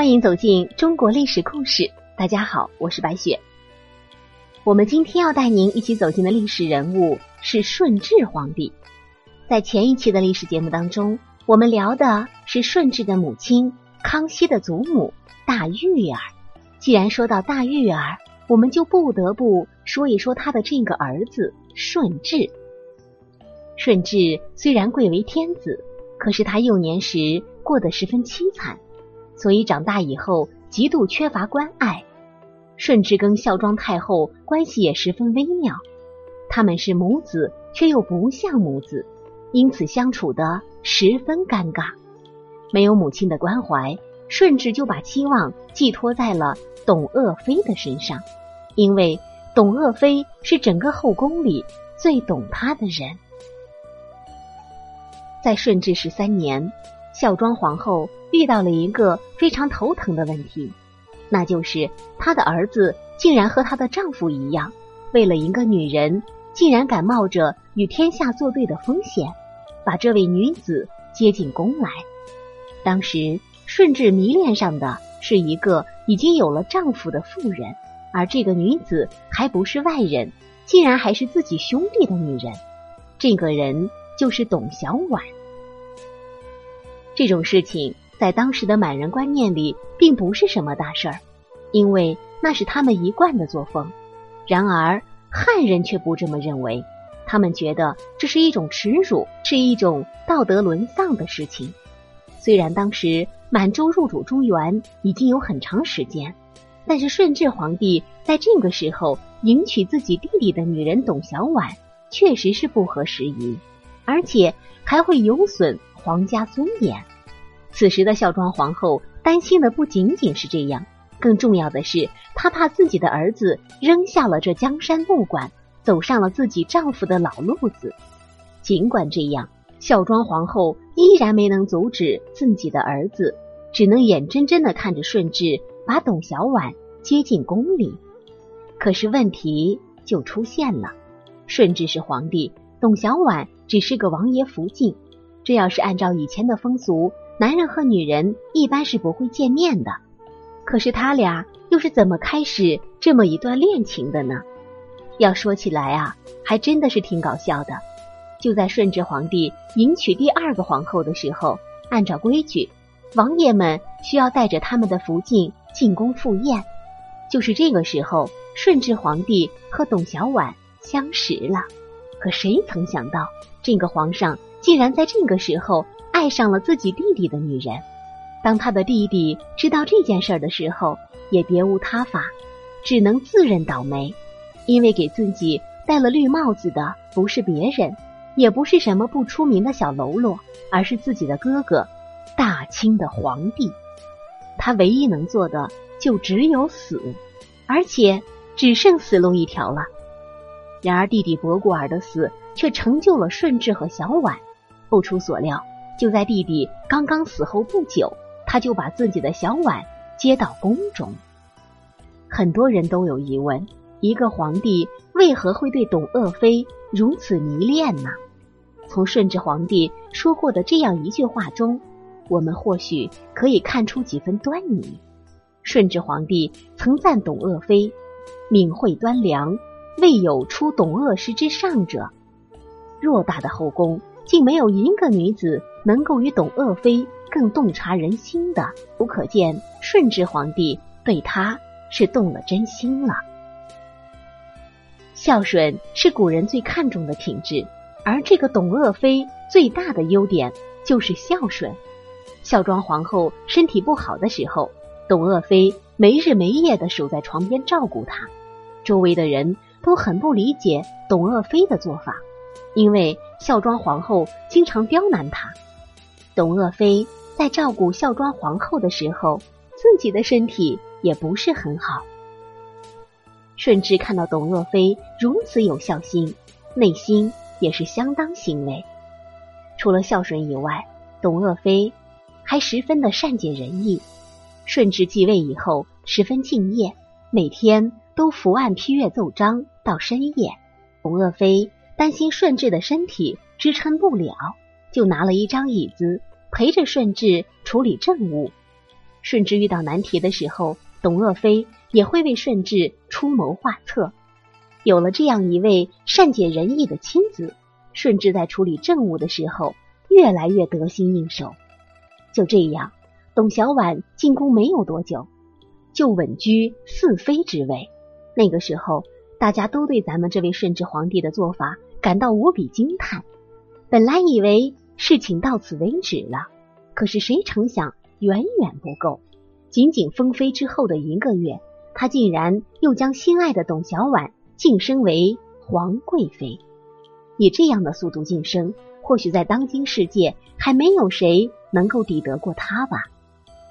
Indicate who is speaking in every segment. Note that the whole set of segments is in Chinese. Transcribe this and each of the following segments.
Speaker 1: 欢迎走进中国历史故事。大家好，我是白雪。我们今天要带您一起走进的历史人物是顺治皇帝。在前一期的历史节目当中，我们聊的是顺治的母亲康熙的祖母大玉儿。既然说到大玉儿，我们就不得不说一说他的这个儿子顺治。顺治虽然贵为天子，可是他幼年时过得十分凄惨。所以长大以后极度缺乏关爱。顺治跟孝庄太后关系也十分微妙，他们是母子，却又不像母子，因此相处的十分尴尬。没有母亲的关怀，顺治就把期望寄托在了董鄂妃的身上，因为董鄂妃是整个后宫里最懂他的人。在顺治十三年。孝庄皇后遇到了一个非常头疼的问题，那就是她的儿子竟然和她的丈夫一样，为了一个女人，竟然敢冒着与天下作对的风险，把这位女子接进宫来。当时顺治迷恋上的是一个已经有了丈夫的妇人，而这个女子还不是外人，竟然还是自己兄弟的女人。这个人就是董小宛。这种事情在当时的满人观念里并不是什么大事儿，因为那是他们一贯的作风。然而汉人却不这么认为，他们觉得这是一种耻辱，是一种道德沦丧的事情。虽然当时满洲入主中原已经有很长时间，但是顺治皇帝在这个时候迎娶自己弟弟的女人董小宛，确实是不合时宜，而且还会有损皇家尊严。此时的孝庄皇后担心的不仅仅是这样，更重要的是，她怕自己的儿子扔下了这江山不管，走上了自己丈夫的老路子。尽管这样，孝庄皇后依然没能阻止自己的儿子，只能眼睁睁的看着顺治把董小宛接进宫里。可是问题就出现了：顺治是皇帝，董小宛只是个王爷福晋。这要是按照以前的风俗，男人和女人一般是不会见面的，可是他俩又是怎么开始这么一段恋情的呢？要说起来啊，还真的是挺搞笑的。就在顺治皇帝迎娶第二个皇后的时候，按照规矩，王爷们需要带着他们的福晋进宫赴宴。就是这个时候，顺治皇帝和董小宛相识了。可谁曾想到，这个皇上竟然在这个时候。爱上了自己弟弟的女人，当他的弟弟知道这件事儿的时候，也别无他法，只能自认倒霉。因为给自己戴了绿帽子的不是别人，也不是什么不出名的小喽啰，而是自己的哥哥，大清的皇帝。他唯一能做的就只有死，而且只剩死路一条了。然而弟弟博古尔的死却成就了顺治和小婉。不出所料。就在弟弟刚刚死后不久，他就把自己的小婉接到宫中。很多人都有疑问：一个皇帝为何会对董鄂妃如此迷恋呢？从顺治皇帝说过的这样一句话中，我们或许可以看出几分端倪。顺治皇帝曾赞董鄂妃敏慧端良，未有出董鄂氏之上者。偌大的后宫，竟没有一个女子。能够与董鄂妃更洞察人心的，不可见顺治皇帝对她是动了真心了。孝顺是古人最看重的品质，而这个董鄂妃最大的优点就是孝顺。孝庄皇后身体不好的时候，董鄂妃没日没夜的守在床边照顾她。周围的人都很不理解董鄂妃的做法，因为孝庄皇后经常刁难她。董鄂妃在照顾孝庄皇后的时候，自己的身体也不是很好。顺治看到董鄂妃如此有孝心，内心也是相当欣慰。除了孝顺以外，董鄂妃还十分的善解人意。顺治继位以后，十分敬业，每天都伏案批阅奏章到深夜。董鄂妃担心顺治的身体支撑不了。就拿了一张椅子陪着顺治处理政务。顺治遇到难题的时候，董鄂妃也会为顺治出谋划策。有了这样一位善解人意的亲子，顺治在处理政务的时候越来越得心应手。就这样，董小宛进宫没有多久，就稳居四妃之位。那个时候，大家都对咱们这位顺治皇帝的做法感到无比惊叹。本来以为事情到此为止了，可是谁成想远远不够。仅仅封妃之后的一个月，他竟然又将心爱的董小宛。晋升为皇贵妃，以这样的速度晋升，或许在当今世界还没有谁能够抵得过他吧。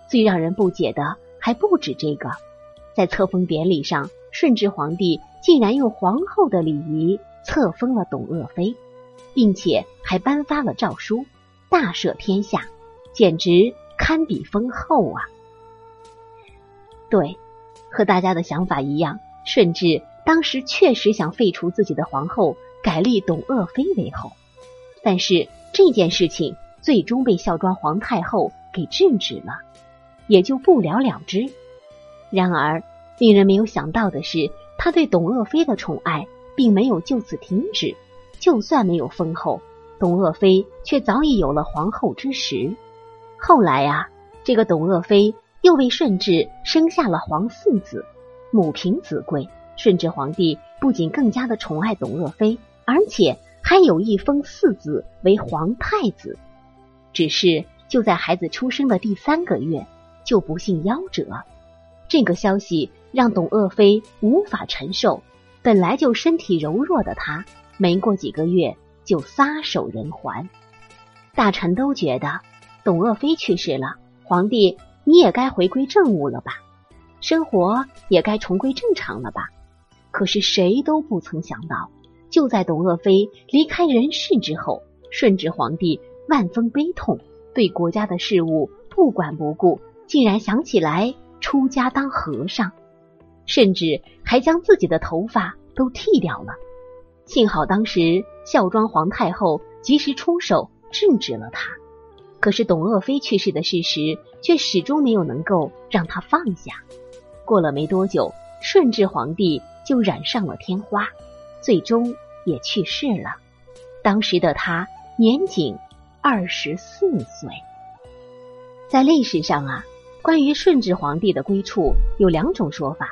Speaker 1: 最让人不解的还不止这个，在册封典礼上，顺治皇帝竟然用皇后的礼仪册封了董鄂妃，并且还颁发了诏书，大赦天下，简直堪比封后啊！对，和大家的想法一样，顺治。当时确实想废除自己的皇后，改立董鄂妃为后，但是这件事情最终被孝庄皇太后给制止了，也就不了了之。然而，令人没有想到的是，他对董鄂妃的宠爱并没有就此停止。就算没有封后，董鄂妃却早已有了皇后之实。后来啊，这个董鄂妃又为顺治生下了皇四子，母凭子贵。顺治皇帝不仅更加的宠爱董鄂妃，而且还有意封四子为皇太子。只是就在孩子出生的第三个月，就不幸夭折。这个消息让董鄂妃无法承受，本来就身体柔弱的他，没过几个月就撒手人寰。大臣都觉得董鄂妃去世了，皇帝你也该回归政务了吧，生活也该重归正常了吧。可是谁都不曾想到，就在董鄂妃离开人世之后，顺治皇帝万分悲痛，对国家的事务不管不顾，竟然想起来出家当和尚，甚至还将自己的头发都剃掉了。幸好当时孝庄皇太后及时出手制止了他，可是董鄂妃去世的事实却始终没有能够让他放下。过了没多久，顺治皇帝。就染上了天花，最终也去世了。当时的他年仅二十四岁。在历史上啊，关于顺治皇帝的归处有两种说法：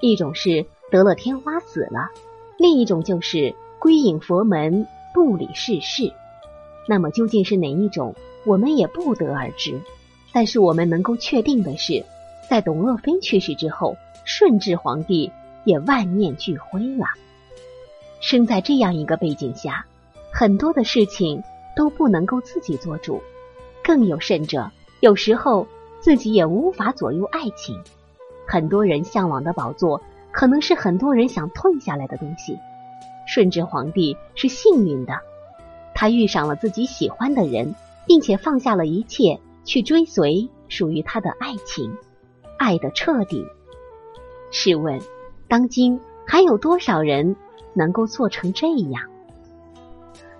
Speaker 1: 一种是得了天花死了，另一种就是归隐佛门，不理世事。那么究竟是哪一种，我们也不得而知。但是我们能够确定的是，在董鄂妃去世之后，顺治皇帝。也万念俱灰了。生在这样一个背景下，很多的事情都不能够自己做主，更有甚者，有时候自己也无法左右爱情。很多人向往的宝座，可能是很多人想退下来的东西。顺治皇帝是幸运的，他遇上了自己喜欢的人，并且放下了一切，去追随属于他的爱情，爱的彻底。试问？当今还有多少人能够做成这样？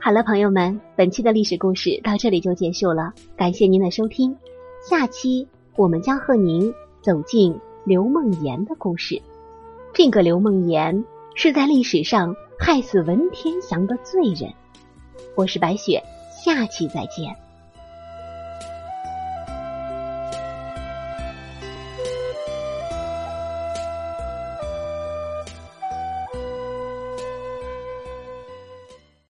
Speaker 1: 好了，朋友们，本期的历史故事到这里就结束了，感谢您的收听。下期我们将和您走进刘梦妍的故事。这个刘梦妍是在历史上害死文天祥的罪人。我是白雪，下期再见。